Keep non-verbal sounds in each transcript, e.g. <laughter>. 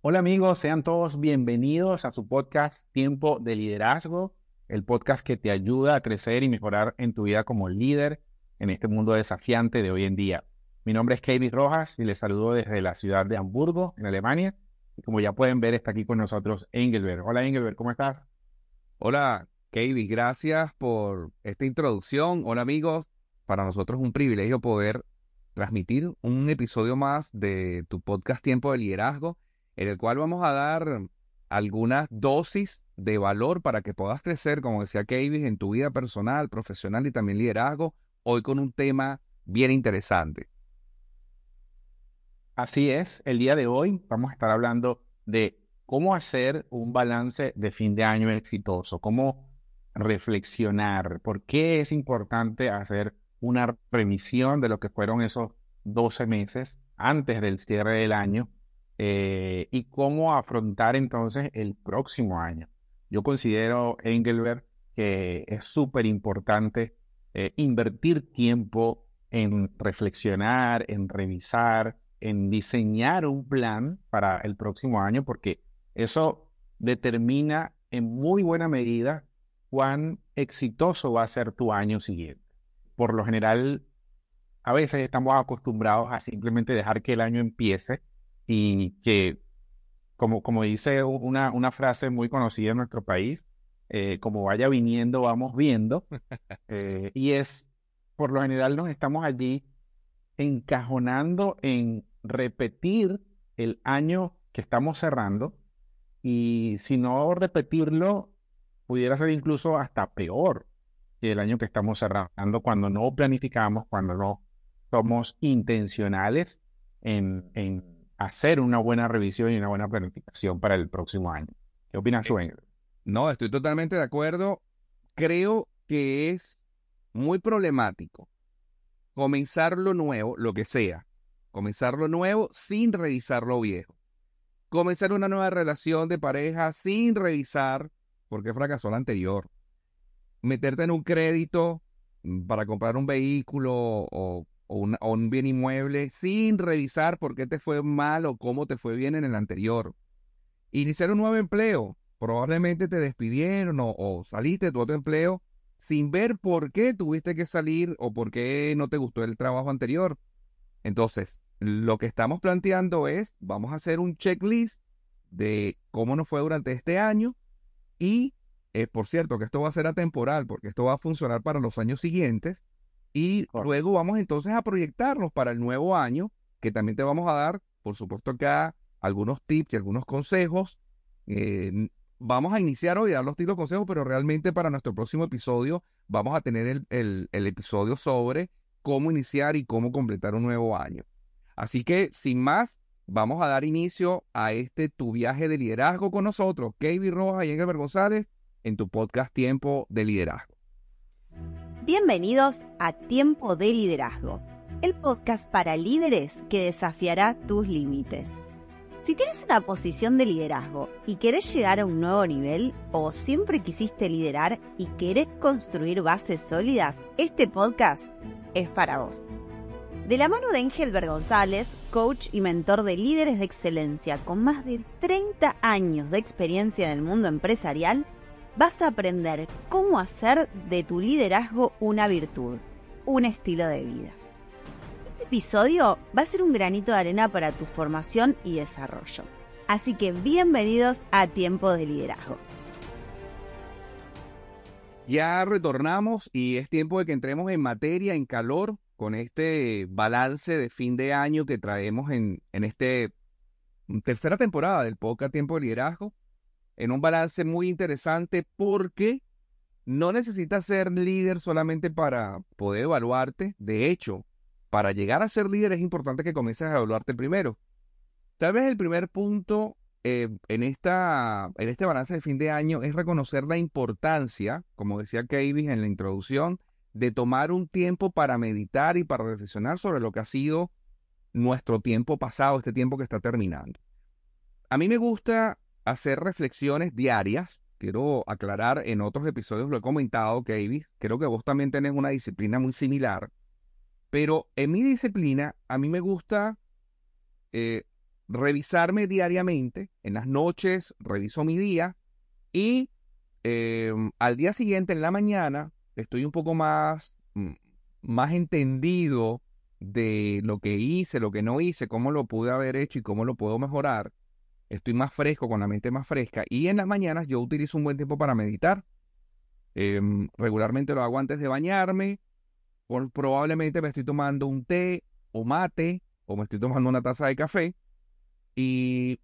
Hola amigos, sean todos bienvenidos a su podcast Tiempo de Liderazgo, el podcast que te ayuda a crecer y mejorar en tu vida como líder en este mundo desafiante de hoy en día. Mi nombre es Kevin Rojas y les saludo desde la ciudad de Hamburgo, en Alemania. Como ya pueden ver, está aquí con nosotros Engelbert. Hola Engelbert, ¿cómo estás? Hola Kevin, gracias por esta introducción. Hola amigos, para nosotros es un privilegio poder transmitir un episodio más de tu podcast Tiempo de Liderazgo, en el cual vamos a dar algunas dosis de valor para que puedas crecer, como decía Kevin, en tu vida personal, profesional y también liderazgo, hoy con un tema bien interesante. Así es, el día de hoy vamos a estar hablando de cómo hacer un balance de fin de año exitoso, cómo reflexionar, por qué es importante hacer una revisión de lo que fueron esos 12 meses antes del cierre del año eh, y cómo afrontar entonces el próximo año. Yo considero, Engelbert, que es súper importante eh, invertir tiempo en reflexionar, en revisar, en diseñar un plan para el próximo año, porque eso determina en muy buena medida cuán exitoso va a ser tu año siguiente. Por lo general, a veces estamos acostumbrados a simplemente dejar que el año empiece y que, como, como dice una, una frase muy conocida en nuestro país, eh, como vaya viniendo, vamos viendo. <laughs> Eh, y es, por lo general, nos estamos allí encajonando en repetir el año que estamos cerrando y si no repetirlo, pudiera ser incluso hasta peor que el año que estamos cerrando cuando no planificamos, cuando no somos intencionales en, hacer una buena revisión y una buena planificación para el próximo año. ¿Qué opinas tú, eh, No, estoy totalmente de acuerdo. Creo que es muy problemático comenzar lo nuevo, lo que sea, comenzar lo nuevo sin revisar lo viejo comenzar una nueva relación de pareja sin revisar por qué fracasó la anterior. Meterte en un crédito mm, para comprar un vehículo o, un, bien inmueble sin revisar por qué te fue mal o cómo te fue bien en el anterior. Iniciar un nuevo empleo. Probablemente te despidieron o, o saliste de tu otro empleo sin ver por qué tuviste que salir o por qué no te gustó el trabajo anterior. Entonces, lo que estamos planteando es, vamos a hacer un checklist de cómo nos fue durante este año y, eh, por cierto, que esto va a ser atemporal porque esto va a funcionar para los años siguientes y luego vamos entonces a proyectarnos para el nuevo año, que también te vamos a dar, por supuesto, acá algunos tips y algunos consejos. Eh, vamos a iniciar hoy a dar los tips y consejos, pero realmente para nuestro próximo episodio vamos a tener el episodio sobre cómo iniciar y cómo completar un nuevo año. Así que, sin más, vamos a dar inicio a este tu viaje de liderazgo con nosotros, Kevin Rojas y Engelbert González, en tu podcast Tiempo de Liderazgo. Bienvenidos a Tiempo de Liderazgo, el podcast para líderes que desafiará tus límites. Si tienes una posición de liderazgo y querés llegar a un nuevo nivel o siempre quisiste liderar y querés construir bases sólidas, este podcast es para vos. De la mano de Engelbert González, coach y mentor de líderes de excelencia con más de 30 años de experiencia en el mundo empresarial, vas a aprender cómo hacer de tu liderazgo una virtud, un estilo de vida. Este episodio va a ser un granito de arena para tu formación y desarrollo. Así que bienvenidos a Tiempo de Liderazgo. Ya retornamos y es tiempo de que entremos en materia, en calor, con este balance de fin de año que traemos en, en este tercera temporada del podcast Tiempo de Liderazgo, en un balance muy interesante porque no necesitas ser líder solamente para poder evaluarte. De hecho, para llegar a ser líder es importante que comiences a evaluarte primero. Tal vez el primer punto eh, en, esta, en este balance de fin de año es reconocer la importancia, como decía Kevin en la introducción, de tomar un tiempo para meditar y para reflexionar sobre lo que ha sido nuestro tiempo pasado, este tiempo que está terminando. A mí me gusta hacer reflexiones diarias. Quiero aclarar, en otros episodios lo he comentado, Katie, creo que vos también tenés una disciplina muy similar, pero en mi disciplina a mí me gusta eh, revisarme diariamente. En las noches reviso mi día y eh, al día siguiente, en la mañana, estoy un poco más, mm, más entendido de lo que hice, lo que no hice, cómo lo pude haber hecho y cómo lo puedo mejorar. Estoy más fresco, con la mente más fresca. Y en las mañanas yo utilizo un buen tiempo para meditar. Em, regularmente lo hago antes de bañarme. probablemente me estoy tomando un té o mate o me estoy tomando una taza de café. Y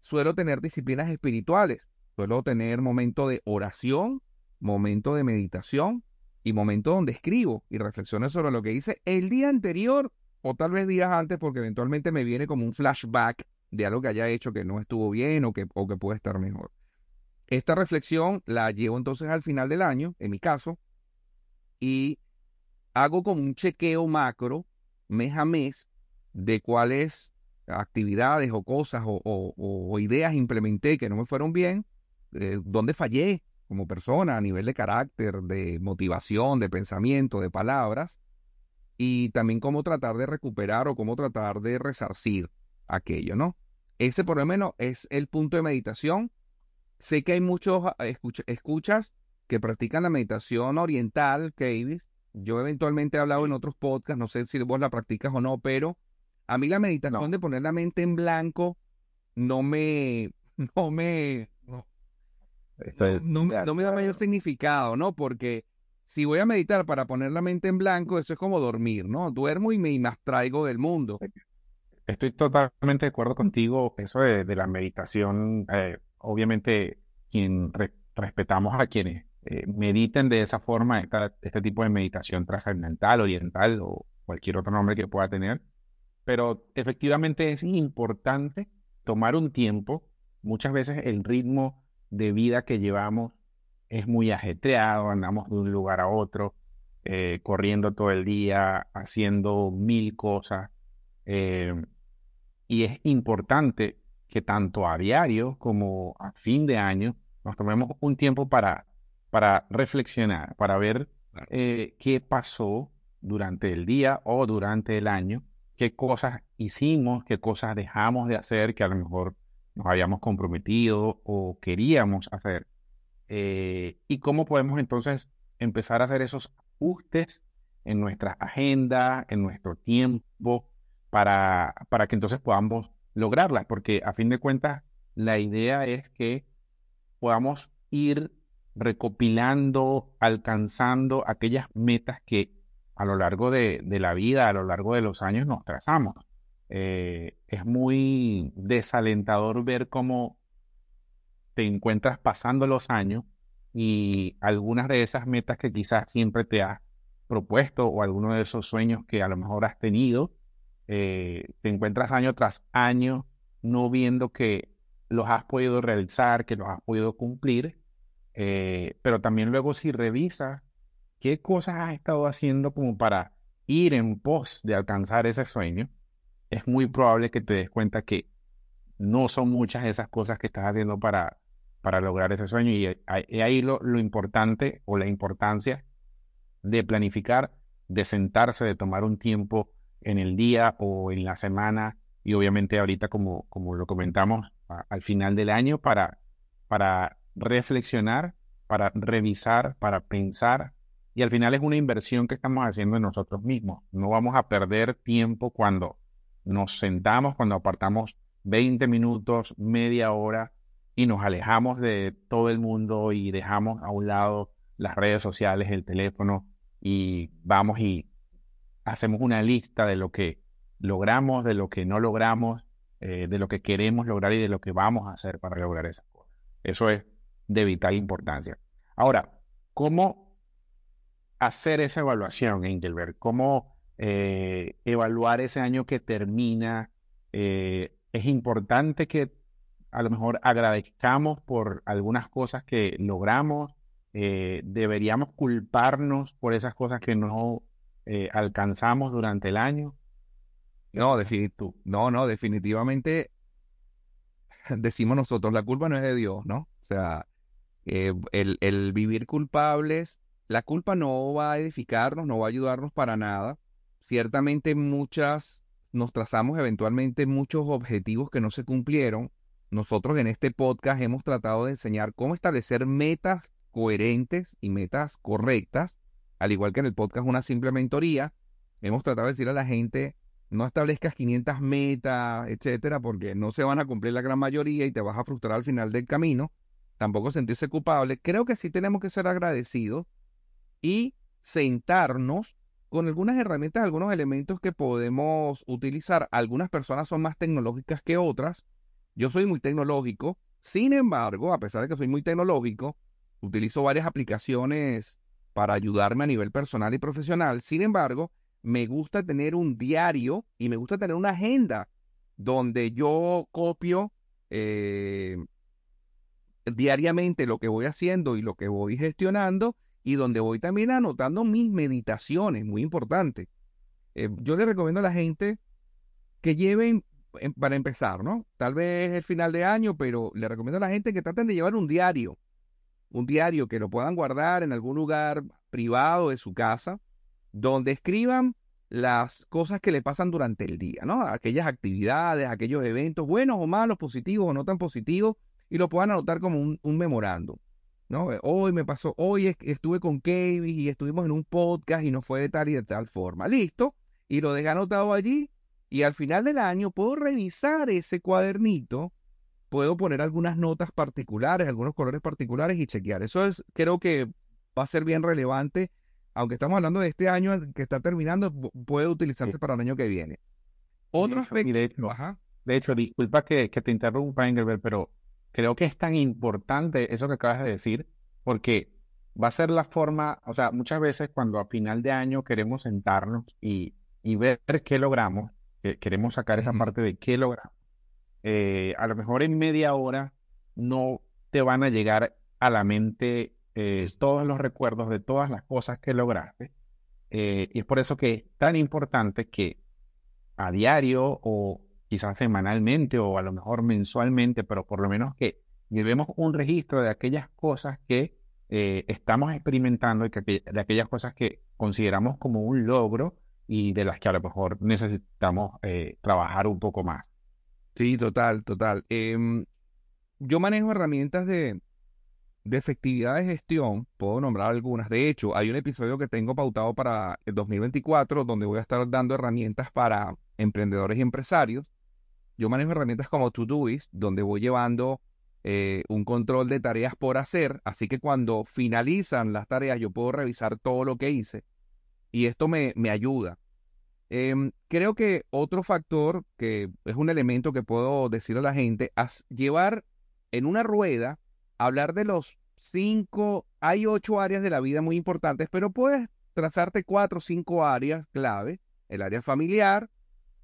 suelo tener disciplinas espirituales. Suelo tener momento de oración, momento de meditación y momento donde escribo y reflexiono sobre lo que hice el día anterior o tal vez días antes porque eventualmente me viene como un flashback de algo que haya hecho que no estuvo bien o que, o que puede estar mejor. Esta reflexión la llevo entonces al final del año, en mi caso, y hago como un chequeo macro mes a mes de cuáles actividades o cosas o, ideas implementé que no me fueron bien, eh, dónde fallé como persona a nivel de carácter, de motivación, de pensamiento, de palabras, y también cómo tratar de recuperar o cómo tratar de resarcir aquello, ¿no? Ese por lo menos es el punto de meditación. Sé que hay muchos ah, escuchas que practican la meditación oriental, Kavis. Yo eventualmente he hablado en otros podcasts, no sé si vos la practicas o no, pero a mí la meditación de poner la mente en blanco no me, <laughs> no me, no, no, no me da mayor significado, ¿no? Porque si voy a meditar para poner la mente en blanco, eso es como dormir, ¿no? Duermo y me abstraigo del mundo. Estoy totalmente de acuerdo contigo. Eso de, la meditación, eh, obviamente, quien respetamos a quienes eh, mediten de esa forma, este tipo de meditación trascendental, oriental o cualquier otro nombre que pueda tener. Pero efectivamente es importante tomar un tiempo. Muchas veces el ritmo de vida que llevamos es muy ajetreado, andamos de un lugar a otro, eh, corriendo todo el día, haciendo mil cosas. Y es importante que tanto a diario como a fin de año nos tomemos un tiempo para, para reflexionar, para ver eh, qué pasó durante el día o durante el año, qué cosas hicimos, qué cosas dejamos de hacer que a lo mejor nos habíamos comprometido o queríamos hacer. Eh, y cómo podemos entonces empezar a hacer esos ajustes en nuestra agenda, en nuestro tiempo, para, para que entonces podamos lograrlas, porque a fin de cuentas la idea es que podamos ir recopilando, alcanzando aquellas metas que a lo largo de, la vida, a lo largo de los años nos trazamos. Eh, es muy desalentador ver cómo te encuentras pasando los años y algunas de esas metas que quizás siempre te has propuesto o algunos de esos sueños que a lo mejor has tenido, eh, te encuentras año tras año no viendo que los has podido realizar, que los has podido cumplir, eh, pero también luego si revisas qué cosas has estado haciendo como para ir en pos de alcanzar ese sueño, es muy probable que te des cuenta que no son muchas esas cosas que estás haciendo para, para lograr ese sueño. Y ahí lo, lo importante o la importancia de planificar, de sentarse, de tomar un tiempo en el día o en la semana y obviamente ahorita como, como lo comentamos al final del año para, para reflexionar, para revisar, para pensar y al final es una inversión que estamos haciendo en nosotros mismos. No vamos a perder tiempo cuando nos sentamos, cuando apartamos 20 minutos, media hora y nos alejamos de todo el mundo y dejamos a un lado las redes sociales, el teléfono y vamos y hacemos una lista de lo que logramos, de lo que no logramos, eh, de lo que queremos lograr y de lo que vamos a hacer para lograr esas cosas. Eso es de vital importancia. Ahora, ¿cómo hacer esa evaluación, Engelberg? ¿Cómo eh, evaluar ese año que termina? Eh, es importante que a lo mejor agradezcamos por algunas cosas que logramos. deberíamos culparnos por esas cosas que no eh, alcanzamos durante el año? No, no, no, definitivamente <laughs> decimos nosotros, la culpa no es de Dios, ¿no? O sea, eh, el, el, vivir culpables, la culpa no va a edificarnos, no va a ayudarnos para nada. Ciertamente muchas, nos trazamos eventualmente muchos objetivos que no se cumplieron, nosotros en este podcast hemos tratado de enseñar cómo establecer metas coherentes y metas correctas, al igual que en el podcast Una Simple Mentoría, hemos tratado de decir a la gente, no establezcas 500 metas, etcétera, porque no se van a cumplir la gran mayoría y te vas a frustrar al final del camino. Tampoco sentirse culpable. Creo que sí tenemos que ser agradecidos y sentarnos con algunas herramientas, algunos elementos que podemos utilizar. Algunas personas son más tecnológicas que otras. Yo soy muy tecnológico. Sin embargo, a pesar de que soy muy tecnológico, utilizo varias aplicaciones para ayudarme a nivel personal y profesional. Sin embargo, me gusta tener un diario y me gusta tener una agenda donde yo copio eh, diariamente lo que voy haciendo y lo que voy gestionando y donde voy también anotando mis meditaciones, muy importante. Eh, yo le recomiendo a la gente que lleven, em, para empezar, ¿no? Tal vez el final de año, pero le recomiendo a la gente que traten de llevar un diario, un diario que lo puedan guardar en algún lugar privado de su casa, donde escriban las cosas que le pasan durante el día, ¿no? Aquellas actividades, aquellos eventos, buenos o malos, positivos o no tan positivos, y lo puedan anotar como un, un. ¿no? Eh, hoy me pasó, hoy estuve con Kevin y estuvimos en un podcast y no fue de tal y de tal forma. Listo. Y lo dejé anotado allí y al final del año puedo revisar ese cuadernito, puedo poner algunas notas particulares, algunos colores particulares y chequear. Eso es, creo que va a ser bien relevante. Aunque estamos hablando de este año que está terminando, puede utilizarse para el año que viene. Otro aspecto. De hecho, de hecho disculpa que, que te interrumpa, Engelbert, pero creo que es tan importante eso que acabas de decir, porque va a ser la forma, o sea, muchas veces cuando a final de año queremos sentarnos y, ver qué logramos, queremos sacar esa parte de qué logramos, eh, a lo mejor en media hora no te van a llegar a la mente eh, todos los recuerdos de todas las cosas que lograste. Eh, y es por eso que es tan importante que a diario o quizás semanalmente o a lo mejor mensualmente, pero por lo menos que llevemos un registro de aquellas cosas que estamos experimentando de aquellas cosas que consideramos como un logro y de las que a lo mejor necesitamos trabajar un poco más. Sí, total, total. Em, yo manejo herramientas de, de efectividad de gestión, puedo nombrar algunas. De hecho, hay un episodio que tengo pautado para el 2024 donde voy a estar dando herramientas para emprendedores y empresarios yo manejo herramientas como Todoist, donde voy llevando eh, un control de tareas por hacer, así que cuando finalizan las tareas yo puedo revisar todo lo que hice y esto me, me ayuda. Em, creo que otro factor que es un elemento que puedo decir a la gente, es llevar en una rueda, hablar de los cinco, hay ocho áreas de la vida muy importantes, pero puedes trazarte cuatro o cinco áreas clave, el área familiar,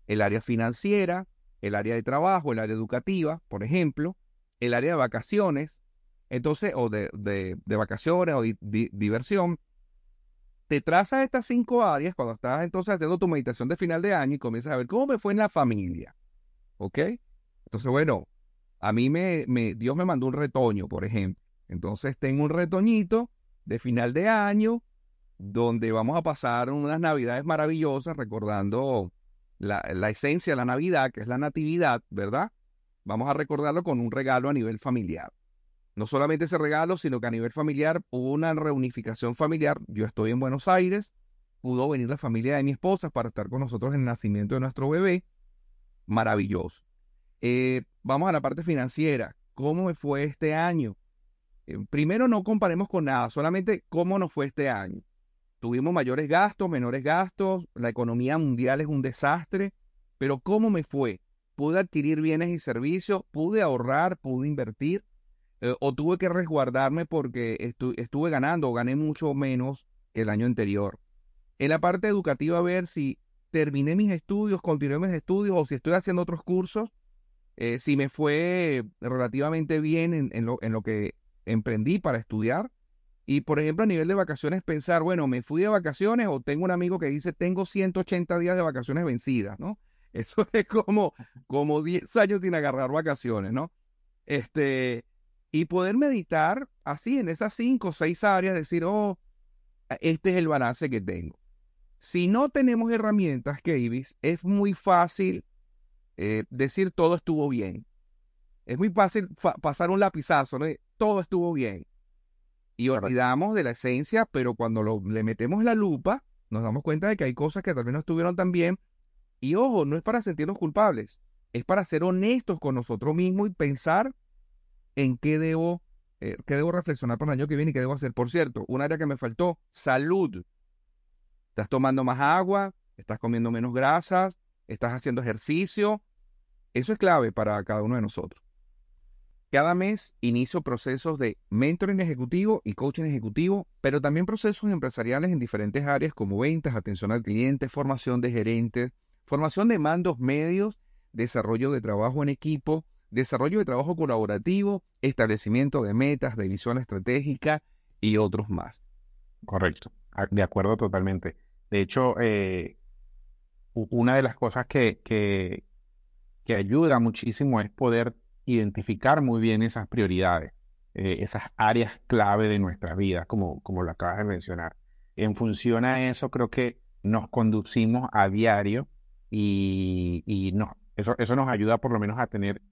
el área financiera, el área de trabajo, el área educativa, por ejemplo, el área de vacaciones, entonces, o de, vacaciones o diversión, te trazas estas cinco áreas cuando estás entonces haciendo tu meditación de final de año y comienzas a ver cómo me fue en la familia. ¿Ok? Entonces, bueno, a mí me, me, Dios me mandó un retoño, por ejemplo. Entonces tengo un retoñito de final de año donde vamos a pasar unas navidades maravillosas recordando la, esencia de la Navidad, que es la Natividad, ¿verdad? Vamos a recordarlo con un regalo a nivel familiar. No solamente ese regalo, sino que a nivel familiar hubo una reunificación familiar. Yo estoy en Buenos Aires, pudo venir la familia de mi esposa para estar con nosotros en el nacimiento de nuestro bebé. Maravilloso. Eh, vamos a la parte financiera. ¿Cómo me fue este año? Eh, primero no comparemos con nada, solamente cómo nos fue este año. Tuvimos mayores gastos, menores gastos, la economía mundial es un desastre, pero ¿cómo me fue? ¿Pude adquirir bienes y servicios? ¿Pude ahorrar? ¿Pude invertir? Eh, ¿O tuve que resguardarme porque estuve ganando o gané mucho menos que el año anterior? En la parte educativa, a ver si terminé mis estudios, continué mis estudios o si estoy haciendo otros cursos, eh, si me fue relativamente bien en, lo, en lo que emprendí para estudiar y por ejemplo, a nivel de vacaciones, pensar, bueno, me fui de vacaciones o tengo un amigo que dice, tengo 180 días de vacaciones vencidas, ¿no? <laughs> Eso es como, como 10 años sin agarrar vacaciones, ¿no? Este, y poder meditar así en esas 5 o 6 áreas, decir, oh, este es el balance que tengo. Si no tenemos herramientas, Kavis, es muy fácil eh, decir todo estuvo bien. Es muy fácil pasar un lapizazo, ¿no? Todo estuvo bien. Y olvidamos de la esencia, pero cuando le metemos la lupa, nos damos cuenta de que hay cosas que tal vez no estuvieron tan bien. Y ojo, no es para sentirnos culpables, es para ser honestos con nosotros mismos y pensar en qué debo, eh, qué debo reflexionar para el año que viene y qué debo hacer. Por cierto, un área que me faltó, salud. Estás tomando más agua, estás comiendo menos grasas, estás haciendo ejercicio. Eso es clave para cada uno de nosotros. Cada mes inicio procesos de mentoring ejecutivo y coaching ejecutivo, pero también procesos empresariales en diferentes áreas como ventas, atención al cliente, formación de gerentes, formación de mandos medios, desarrollo de trabajo en equipo, desarrollo de trabajo colaborativo, establecimiento de metas, de visión estratégica y otros más. Correcto, de acuerdo totalmente. De hecho, eh, una de las cosas que, que, ayuda muchísimo es poder identificar muy bien esas prioridades, eh, esas áreas clave de nuestra vida, como, como lo acabas de mencionar. En función a eso, creo que nos conducimos a diario y, y no, eso, eso nos ayuda por lo menos a tener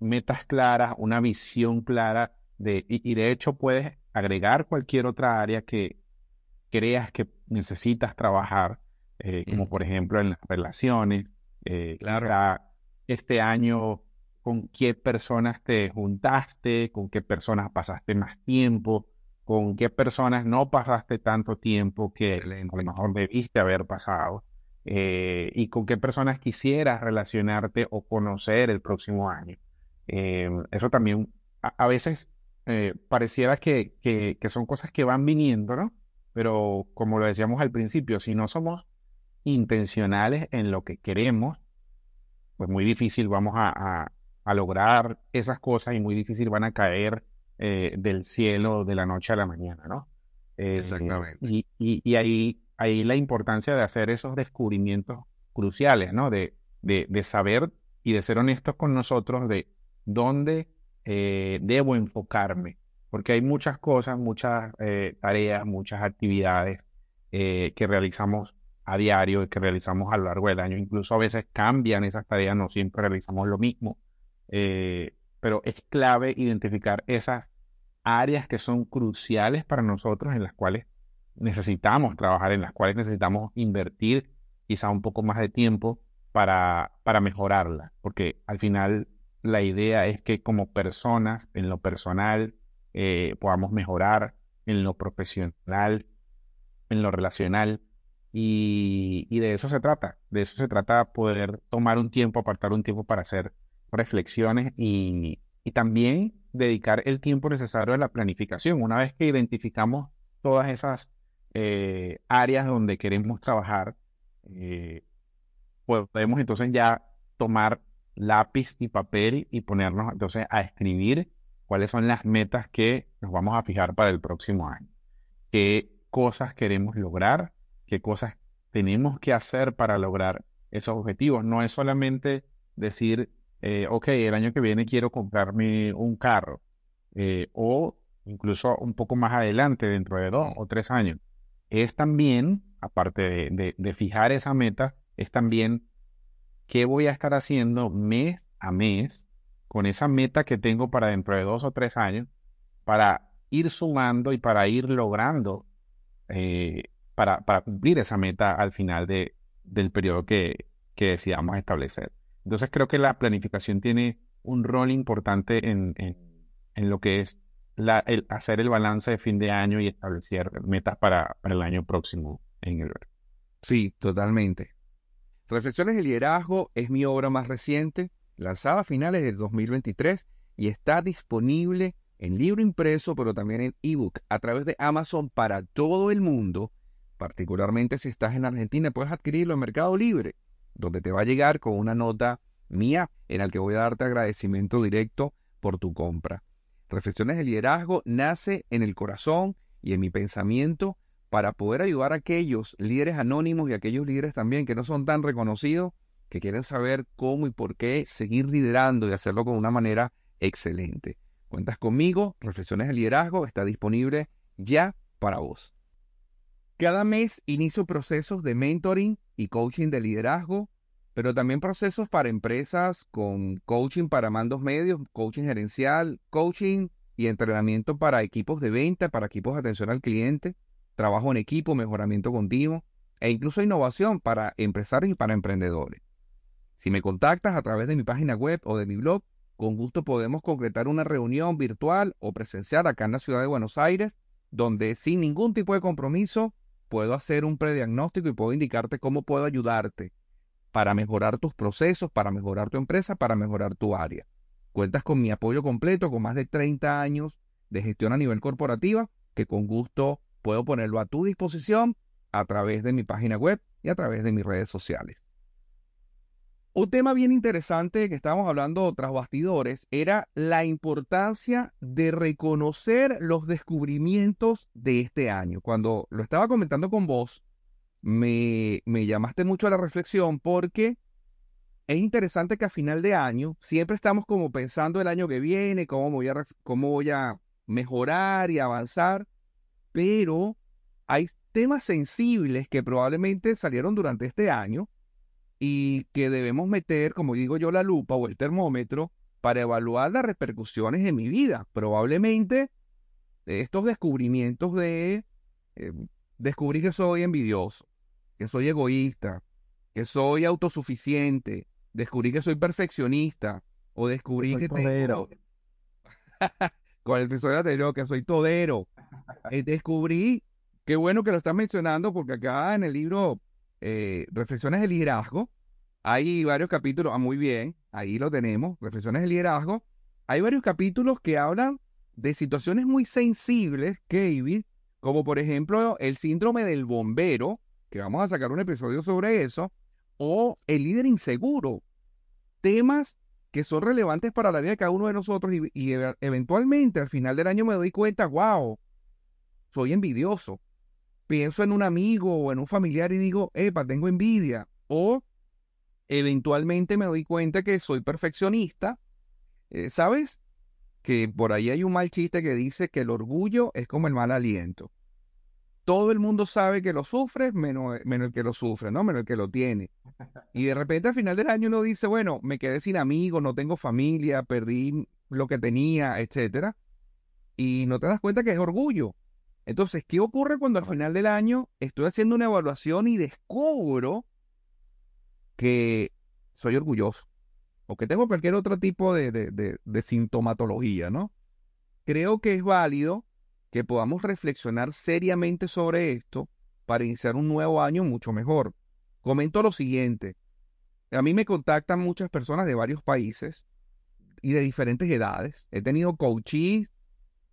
metas claras, una visión clara de, y, de hecho puedes agregar cualquier otra área que creas que necesitas trabajar, eh, como por ejemplo en las relaciones. Eh, claro. Este año con qué personas te juntaste, con qué personas pasaste más tiempo, con qué personas no pasaste tanto tiempo que a lo mejor debiste haber pasado, eh, y con qué personas quisieras relacionarte o conocer el próximo año. Eh, eso también a, veces eh, pareciera que, que, son cosas que van viniendo, ¿no? Pero como lo decíamos al principio, si no somos intencionales en lo que queremos, pues muy difícil vamos a, a lograr esas cosas y muy difícil van a caer eh, del cielo de la noche a la mañana, ¿no? Eh, Exactamente. Y, y, ahí, ahí la importancia de hacer esos descubrimientos cruciales, ¿no? De, de, de saber y de ser honestos con nosotros de dónde eh, debo enfocarme, porque hay muchas cosas, muchas tareas, muchas actividades que realizamos a diario y que realizamos a lo largo del año. Incluso a veces cambian esas tareas, no siempre realizamos lo mismo. Eh, pero es clave identificar esas áreas que son cruciales para nosotros, en las cuales necesitamos trabajar, en las cuales necesitamos invertir quizá un poco más de tiempo para, para mejorarla, porque al final la idea es que como personas, en lo personal, eh, podamos mejorar, en lo profesional, en lo relacional, y, y, de eso se trata, de eso se trata poder tomar un tiempo, apartar un tiempo para hacer reflexiones y, también dedicar el tiempo necesario a la planificación. Una vez que identificamos todas esas eh, áreas donde queremos trabajar, eh, podemos entonces ya tomar lápiz y papel y ponernos entonces a escribir cuáles son las metas que nos vamos a fijar para el próximo año. ¿Qué cosas queremos lograr? ¿Qué cosas tenemos que hacer para lograr esos objetivos? No es solamente decir eh, ok, el año que viene quiero comprarme un carro, eh, o incluso un poco más adelante, dentro de dos o tres años, es también, aparte de, fijar esa meta, es también qué voy a estar haciendo mes a mes con esa meta que tengo para dentro de dos o tres años, para ir sumando y para ir logrando, eh, para, cumplir esa meta al final de, del periodo que, que decidamos establecer. Entonces creo que la planificación tiene un rol importante en, en, lo que es la, el hacer el balance de fin de año y establecer metas para, para el año próximo en el Sí, totalmente. Reflexiones de liderazgo es mi obra más reciente, lanzada a finales de 2023 y está disponible en libro impreso, pero también en ebook a través de Amazon para todo el mundo. Particularmente si estás en Argentina, puedes adquirirlo en Mercado Libre donde te va a llegar con una nota mía en la que voy a darte agradecimiento directo por tu compra. Reflexiones de liderazgo nace en el corazón y en mi pensamiento para poder ayudar a aquellos líderes anónimos y aquellos líderes también que no son tan reconocidos, que quieren saber cómo y por qué seguir liderando y hacerlo con una manera excelente. Cuentas conmigo, Reflexiones de Liderazgo está disponible ya para vos. Cada mes inicio procesos de mentoring y coaching de liderazgo, pero también procesos para empresas con coaching para mandos medios, coaching gerencial, coaching y entrenamiento para equipos de venta, para equipos de atención al cliente, trabajo en equipo, mejoramiento continuo e incluso innovación para empresarios y para emprendedores. Si me contactas a través de mi página web o de mi blog, con gusto podemos concretar una reunión virtual o presencial acá en la ciudad de Buenos Aires, donde sin ningún tipo de compromiso puedo hacer un prediagnóstico y puedo indicarte cómo puedo ayudarte para mejorar tus procesos, para mejorar tu empresa, para mejorar tu área. Cuentas con mi apoyo completo, con más de 30 años de gestión a nivel corporativa, que con gusto puedo ponerlo a tu disposición a través de mi página web y a través de mis redes sociales. Un tema bien interesante que estábamos hablando tras bastidores era la importancia de reconocer los descubrimientos de este año. Cuando lo estaba comentando con vos, me, me llamaste mucho a la reflexión porque es interesante que a final de año siempre estamos como pensando el año que viene, cómo voy a, cómo voy a mejorar y avanzar, pero hay temas sensibles que probablemente salieron durante este año y que debemos meter, como digo yo, la lupa o el termómetro para evaluar las repercusiones en mi vida. Probablemente estos descubrimientos de eh, descubrir que soy envidioso, que soy egoísta, que soy autosuficiente, descubrí que soy perfeccionista o descubrí que, tengo... <laughs> con el episodio anterior que soy todero. Eh, descubrí, qué bueno que lo estás mencionando porque acá en el libro eh, Reflexiones de Liderazgo, hay varios capítulos, ah, muy bien, ahí lo tenemos, Reflexiones de Liderazgo. Hay varios capítulos que hablan de situaciones muy sensibles, David, como por ejemplo el síndrome del bombero, que vamos a sacar un episodio sobre eso, o el líder inseguro. Temas que son relevantes para la vida de cada uno de nosotros y, y eventualmente al final del año me doy cuenta, wow, soy envidioso, pienso en un amigo o en un familiar y digo, epa, tengo envidia. O eventualmente me doy cuenta que soy perfeccionista. Eh, ¿Sabes? Que por ahí hay un mal chiste que dice que el orgullo es como el mal aliento. Todo el mundo sabe que lo sufre, menos, menos el que lo sufre, ¿no? Menos el que lo tiene. Y de repente al final del año uno dice, bueno, me quedé sin amigos, no tengo familia, perdí lo que tenía, etcétera. Y no te das cuenta que es orgullo. Entonces, ¿qué ocurre cuando al final del año estoy haciendo una evaluación y descubro que soy orgulloso o que tengo cualquier otro tipo de, de, sintomatología, ¿no? Creo que es válido que podamos reflexionar seriamente sobre esto para iniciar un nuevo año mucho mejor. Comento lo siguiente. A mí me contactan muchas personas de varios países y de diferentes edades. He tenido coaches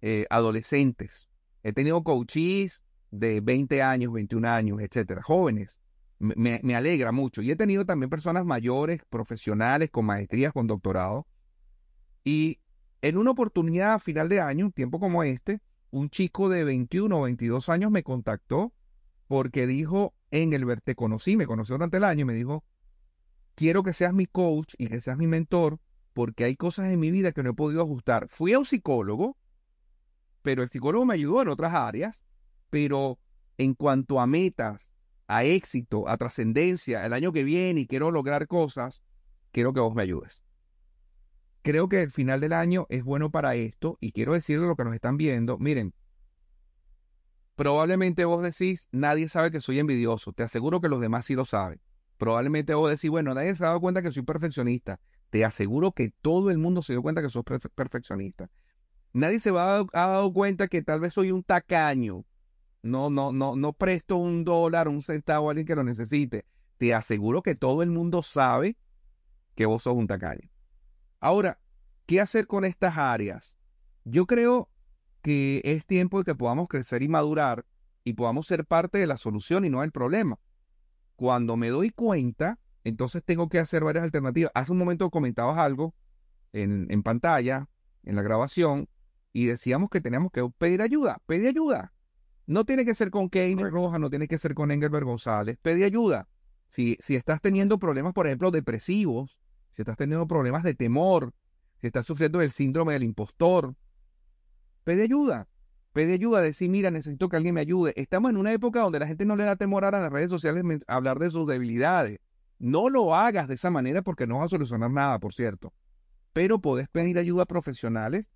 eh, adolescentes He tenido coaches de 20 años, 21 años, etcétera, jóvenes. Me, alegra mucho. Y he tenido también personas mayores, profesionales, con maestrías, con doctorado. Y en una oportunidad a final de año, un tiempo como este, un chico de 21 o 22 años me contactó porque dijo, en el te conocí, me conoció durante el año y me dijo, quiero que seas mi coach y que seas mi mentor porque hay cosas en mi vida que no he podido ajustar. Fui a un psicólogo pero el psicólogo me ayudó en otras áreas, pero en cuanto a metas, a éxito, a trascendencia, el año que viene y quiero lograr cosas, quiero que vos me ayudes. Creo que el final del año es bueno para esto y quiero decirle a los que nos están viendo, miren, probablemente vos decís, nadie sabe que soy envidioso, te aseguro que los demás sí lo saben. Probablemente vos decís, bueno, nadie se ha dado cuenta que soy perfeccionista. Te aseguro que todo el mundo se dio cuenta que sos perfeccionista. Nadie se va a, ha dado cuenta que tal vez soy un tacaño. No, no, no, no presto un dólar, un centavo a alguien que lo necesite. Te aseguro que todo el mundo sabe que vos sos un tacaño. Ahora, ¿qué hacer con estas áreas? Yo creo que es tiempo de que podamos crecer y madurar y podamos ser parte de la solución y no el problema. Cuando me doy cuenta, entonces tengo que hacer varias alternativas. Hace un momento comentabas algo en pantalla, en la grabación, y decíamos que teníamos que pedir ayuda. Pide ayuda. No tiene que ser con Keynes Roja, no tiene que ser con Engelbert González. Pide ayuda. Si, si estás teniendo problemas, por ejemplo, depresivos, si estás teniendo problemas de temor, si estás sufriendo el síndrome del impostor, pide ayuda. pedir ayuda, decir, mira, necesito que alguien me ayude. Estamos en una época donde la gente no le da temor a las redes sociales hablar de sus debilidades. No lo hagas de esa manera porque no va a solucionar nada, por cierto. Pero podés pedir ayuda a profesionales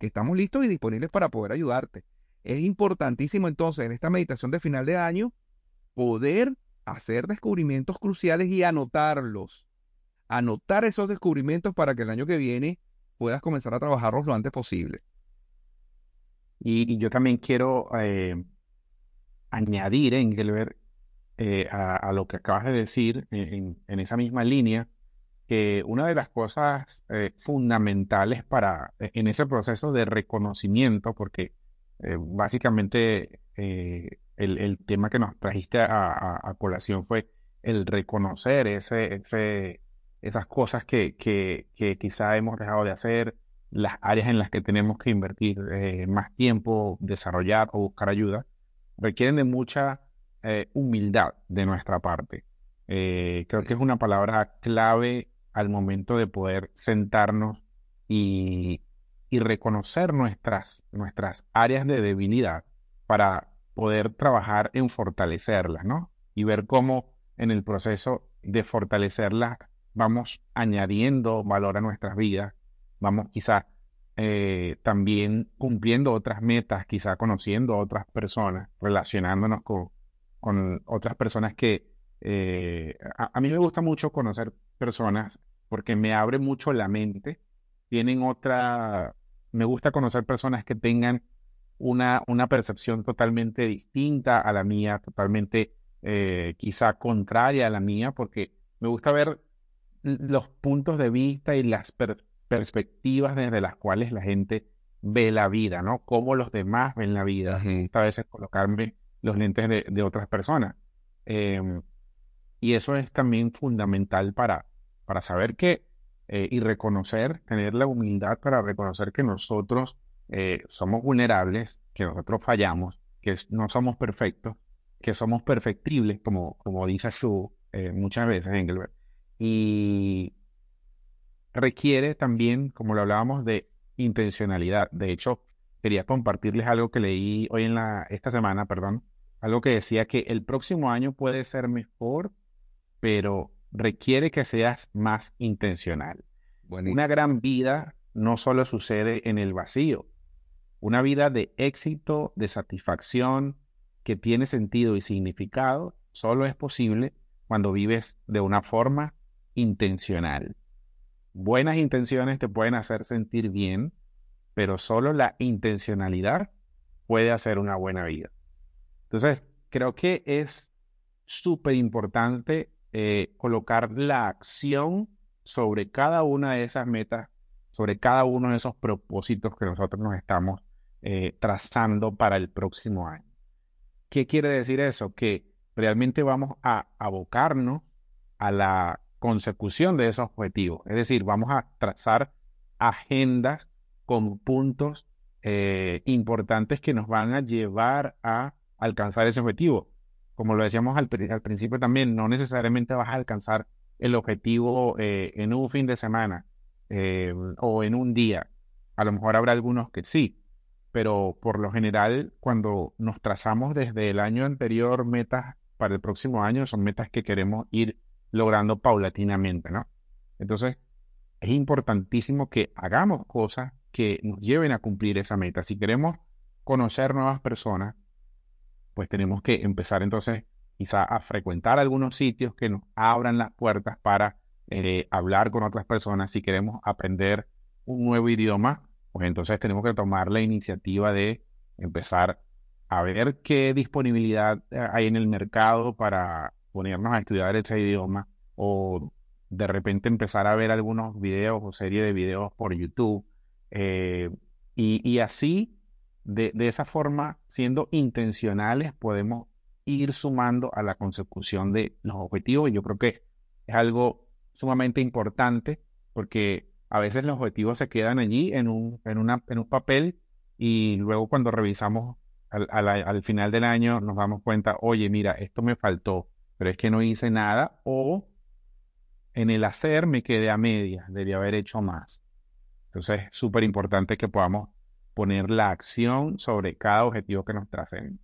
que estamos listos y disponibles para poder ayudarte. Es importantísimo entonces en esta meditación de final de año poder hacer descubrimientos cruciales y anotarlos. Anotar esos descubrimientos para que el año que viene puedas comenzar a trabajarlos lo antes posible. Y, yo también quiero eh, añadir, Engelbert, eh, a, lo que acabas de decir en, esa misma línea, que una de las cosas eh, fundamentales para e, en ese proceso de reconocimiento, porque básicamente el, tema que nos trajiste a, colación fue el reconocer ese, esas cosas que, que, que quizá hemos dejado de hacer, las áreas en las que tenemos que invertir eh, más tiempo, desarrollar o buscar ayuda, requieren de mucha eh, humildad de nuestra parte. Eh, creo que es una palabra clave al momento de poder sentarnos y, y reconocer nuestras, nuestras áreas de debilidad para poder trabajar en fortalecerlas, ¿no? Y ver cómo en el proceso de fortalecerlas vamos añadiendo valor a nuestras vidas vamos quizás eh, también cumpliendo otras metas, quizás conociendo a otras personas, relacionándonos con, con otras personas que eh, a, mí me gusta mucho conocer personas porque me abre mucho la mente. Tienen otra, me gusta conocer personas que tengan una, una percepción totalmente distinta a la mía, totalmente eh, quizá contraria a la mía, porque me gusta ver los puntos de vista y las perspectivas perspectivas desde las cuales la gente ve la vida, ¿no? Cómo los demás ven la vida. A veces colocarme los lentes de, otras personas. Em, y eso es también fundamental para, para saber que eh, y reconocer, tener la humildad para reconocer que nosotros eh, somos vulnerables, que nosotros fallamos, que no somos perfectos, que somos perfectibles, como, como dice su eh, muchas veces Engelbert. Y, requiere también, como lo hablábamos, de intencionalidad. De hecho, quería compartirles algo que leí hoy en la, esta semana, perdón, algo que decía que el próximo año puede ser mejor, pero requiere que seas más intencional. Una gran vida no solo sucede en el vacío. Una vida de éxito, de satisfacción, que tiene sentido y significado, solo es posible cuando vives de una forma intencional buenas intenciones te pueden hacer sentir bien, pero solo la intencionalidad puede hacer una buena vida. Entonces, creo que es súper importante eh, colocar la acción sobre cada una de esas metas, sobre cada uno de esos propósitos que nosotros nos estamos eh, trazando para el próximo año. ¿Qué quiere decir eso? Que realmente vamos a abocarnos a la consecución de esos objetivos. Es decir, vamos a trazar agendas con puntos eh, importantes que nos van a llevar a alcanzar ese objetivo. Como lo decíamos al, principio también, no necesariamente vas a alcanzar el objetivo eh, en un fin de semana eh, o en un día. A lo mejor habrá algunos que sí, pero por lo general, cuando nos trazamos desde el año anterior metas para el próximo año, son metas que queremos ir logrando paulatinamente, ¿no? Entonces, es importantísimo que hagamos cosas que nos lleven a cumplir esa meta. Si queremos conocer nuevas personas, pues tenemos que empezar entonces quizá a frecuentar algunos sitios que nos abran las puertas para eh, hablar con otras personas. Si queremos aprender un nuevo idioma, pues entonces tenemos que tomar la iniciativa de empezar a ver qué disponibilidad hay en el mercado para ponernos a estudiar ese idioma o de repente empezar a ver algunos videos o serie de videos por YouTube. Eh, y, así, de, esa forma, siendo intencionales, podemos ir sumando a la consecución de los objetivos. Y yo creo que es algo sumamente importante porque a veces los objetivos se quedan allí en un, en una, en un papel y luego cuando revisamos al, al final del año nos damos cuenta, oye, mira, esto me faltó pero es que no hice nada o en el hacer me quedé a medias, debía haber hecho más. Entonces es súper importante que podamos poner la acción sobre cada objetivo que nos tracen.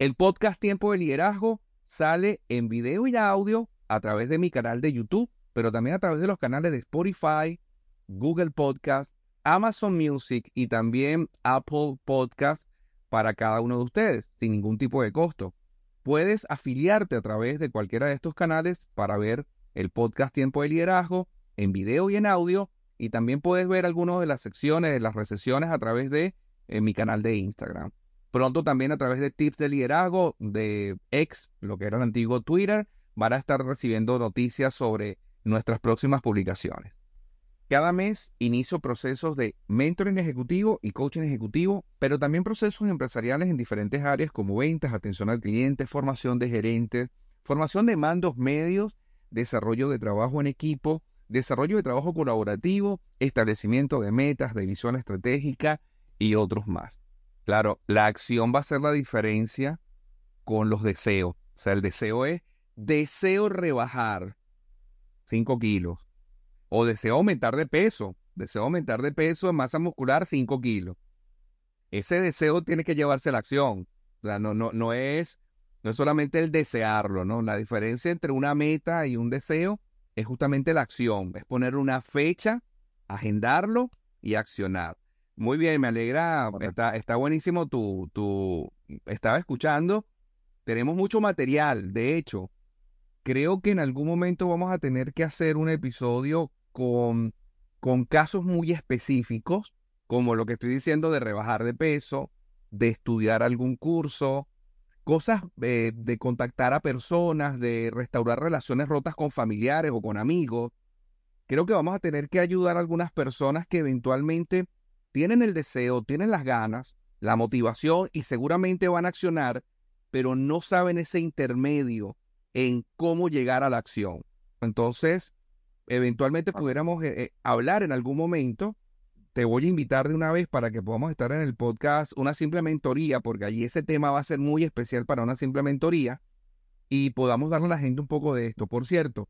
El podcast Tiempo de Liderazgo sale en video y audio a través de mi canal de YouTube, pero también a través de los canales de Spotify, Google Podcast, Amazon Music y también Apple Podcast para cada uno de ustedes, sin ningún tipo de costo. Puedes afiliarte a través de cualquiera de estos canales para ver el podcast Tiempo de Liderazgo en video y en audio y también puedes ver algunas de las secciones de las recesiones a través de eh, mi canal de Instagram. Pronto también a través de tips de liderazgo de X, lo que era el antiguo Twitter, van a estar recibiendo noticias sobre nuestras próximas publicaciones. Cada mes inicio procesos de mentoring ejecutivo y coaching ejecutivo, pero también procesos empresariales en diferentes áreas como ventas, atención al cliente, formación de gerentes, formación de mandos medios, desarrollo de trabajo en equipo, desarrollo de trabajo colaborativo, establecimiento de metas, de visión estratégica y otros más. Claro, la acción va a ser la diferencia con los deseos. O sea, el deseo es, deseo rebajar 5 kilos o deseo aumentar de peso, deseo aumentar de peso en masa muscular 5 kilos. Ese deseo tiene que llevarse a la acción. O sea, no, no, no, es, no es solamente el desearlo, ¿no? La diferencia entre una meta y un deseo es justamente la acción, es poner una fecha, agendarlo y accionar. Muy bien, me alegra, está, está buenísimo tu, tu, estaba escuchando, tenemos mucho material, de hecho, creo que en algún momento vamos a tener que hacer un episodio con, con casos muy específicos, como lo que estoy diciendo de rebajar de peso, de estudiar algún curso, cosas eh, de contactar a personas, de restaurar relaciones rotas con familiares o con amigos. Creo que vamos a tener que ayudar a algunas personas que eventualmente tienen el deseo, tienen las ganas, la motivación y seguramente van a accionar, pero no saben ese intermedio en cómo llegar a la acción. Entonces, eventualmente pudiéramos eh, eh, hablar en algún momento te voy a invitar de una vez para que podamos estar en el podcast una simple mentoría, porque allí ese tema va a ser muy especial para una simple mentoría y podamos darle a la gente un poco de esto. Por cierto,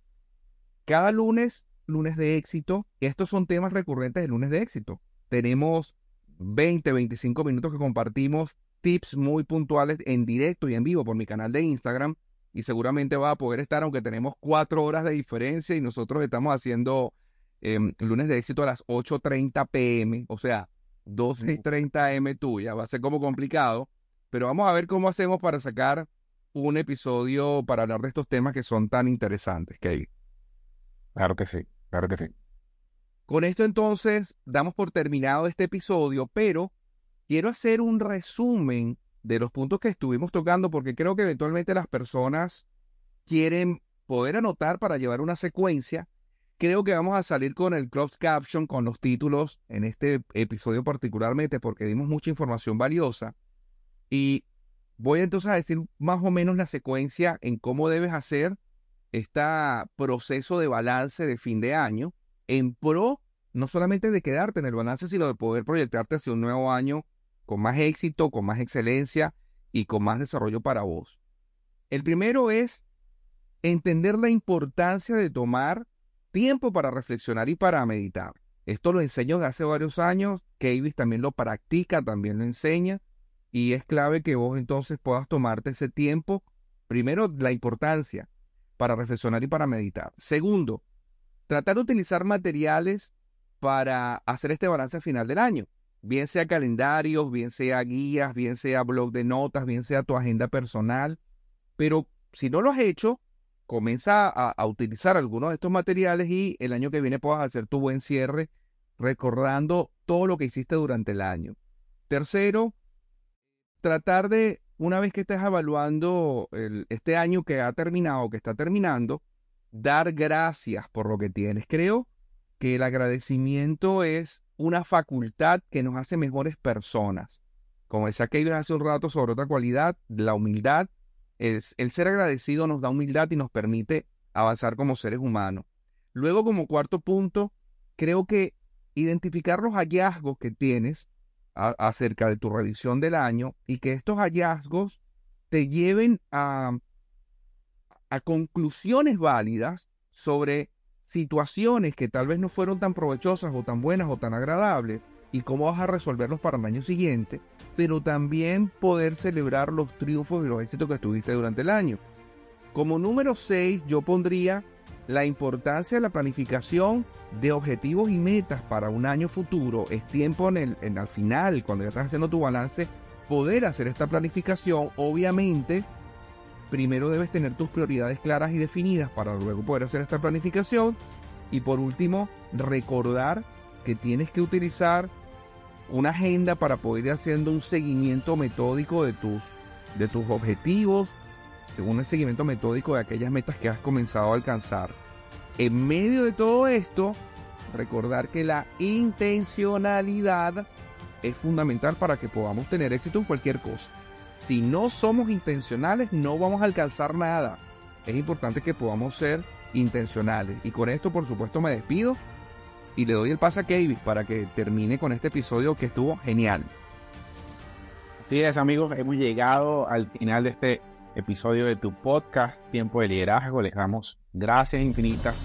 cada lunes, lunes de éxito, estos son temas recurrentes de lunes de éxito. Tenemos 20, 25 minutos que compartimos tips muy puntuales en directo y en vivo por mi canal de Instagram y seguramente va a poder estar, aunque tenemos cuatro horas de diferencia y nosotros estamos haciendo Em, lunes de éxito a las 8.30 pm, o sea, 12.30 m tuya. Va a ser como complicado, pero vamos a ver cómo hacemos para sacar un episodio para hablar de estos temas que son tan interesantes, Kevin. Claro que sí, claro que sí. Con esto entonces damos por terminado este episodio, pero quiero hacer un resumen de los puntos que estuvimos tocando porque creo que eventualmente las personas quieren poder anotar para llevar una secuencia Creo que vamos a salir con el closed caption, con los títulos en este episodio particularmente, porque dimos mucha información valiosa. Y voy entonces a decir más o menos la secuencia en cómo debes hacer este proceso de balance de fin de año en pro no solamente de quedarte en el balance, sino de poder proyectarte hacia un nuevo año con más éxito, con más excelencia y con más desarrollo para vos. El primero es entender la importancia de tomar tiempo para reflexionar y para meditar. Esto lo enseño desde hace varios años, Kavis también lo practica, también lo enseña, y es clave que vos entonces puedas tomarte ese tiempo. Primero, la importancia para reflexionar y para meditar. Segundo, tratar de utilizar materiales para hacer este balance final del año. Bien sea calendarios, bien sea guías, bien sea blog de notas, bien sea tu agenda personal. Pero si no lo has hecho, comienza a, utilizar algunos de estos materiales y el año que viene puedas hacer tu buen cierre recordando todo lo que hiciste durante el año. Tercero, tratar de, una vez que estés evaluando este año que ha terminado, que está terminando, dar gracias por lo que tienes. Creo que el agradecimiento es una facultad que nos hace mejores personas. Como decía Kevin hace un rato sobre otra cualidad, la humildad el, ser agradecido nos da humildad y nos permite avanzar como seres humanos. Luego, como cuarto punto, creo que identificar los hallazgos que tienes acerca de tu revisión del año y que estos hallazgos te lleven a, a conclusiones válidas sobre situaciones que tal vez no fueron tan provechosas o tan buenas o tan agradables y cómo vas a resolverlos para el año siguiente, pero también poder celebrar los triunfos y los éxitos que tuviste durante el año. Como número 6, yo pondría la importancia de la planificación de objetivos y metas para un año futuro. Es tiempo en el, en, al final, cuando ya estás haciendo tu balance, poder hacer esta planificación. Obviamente, primero debes tener tus prioridades claras y definidas para luego poder hacer esta planificación. Y por último, recordar que tienes que utilizar una agenda para poder ir haciendo un seguimiento metódico de tus, de tus objetivos, un seguimiento metódico de aquellas metas que has comenzado a alcanzar. En medio de todo esto, recordar que la intencionalidad es fundamental para que podamos tener éxito en cualquier cosa. Si no somos intencionales, no vamos a alcanzar nada. Es importante que podamos ser intencionales. Y con esto, por supuesto, me despido y le doy el pase a Kevin para que termine con este episodio que estuvo genial. Así es, amigos, hemos llegado al final de este episodio de tu podcast Tiempo de Liderazgo. Les damos gracias infinitas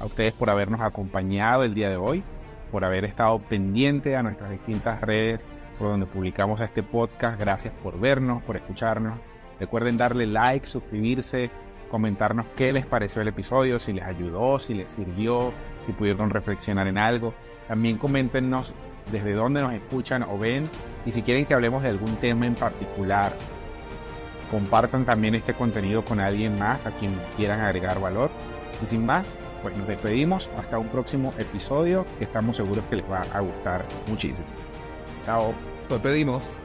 a ustedes por habernos acompañado el día de hoy, por haber estado pendiente a nuestras distintas redes por donde publicamos este podcast. Gracias por vernos, por escucharnos. Recuerden darle like, suscribirse, comentarnos qué les pareció el episodio, si les ayudó, si les sirvió, si pudieron reflexionar en algo. También coméntenos desde dónde nos escuchan o ven y si quieren que hablemos de algún tema en particular. Compartan también este contenido con alguien más a quien quieran agregar valor. Y sin más, pues nos despedimos hasta un próximo episodio que estamos seguros que les va a gustar muchísimo. Chao. Nos despedimos.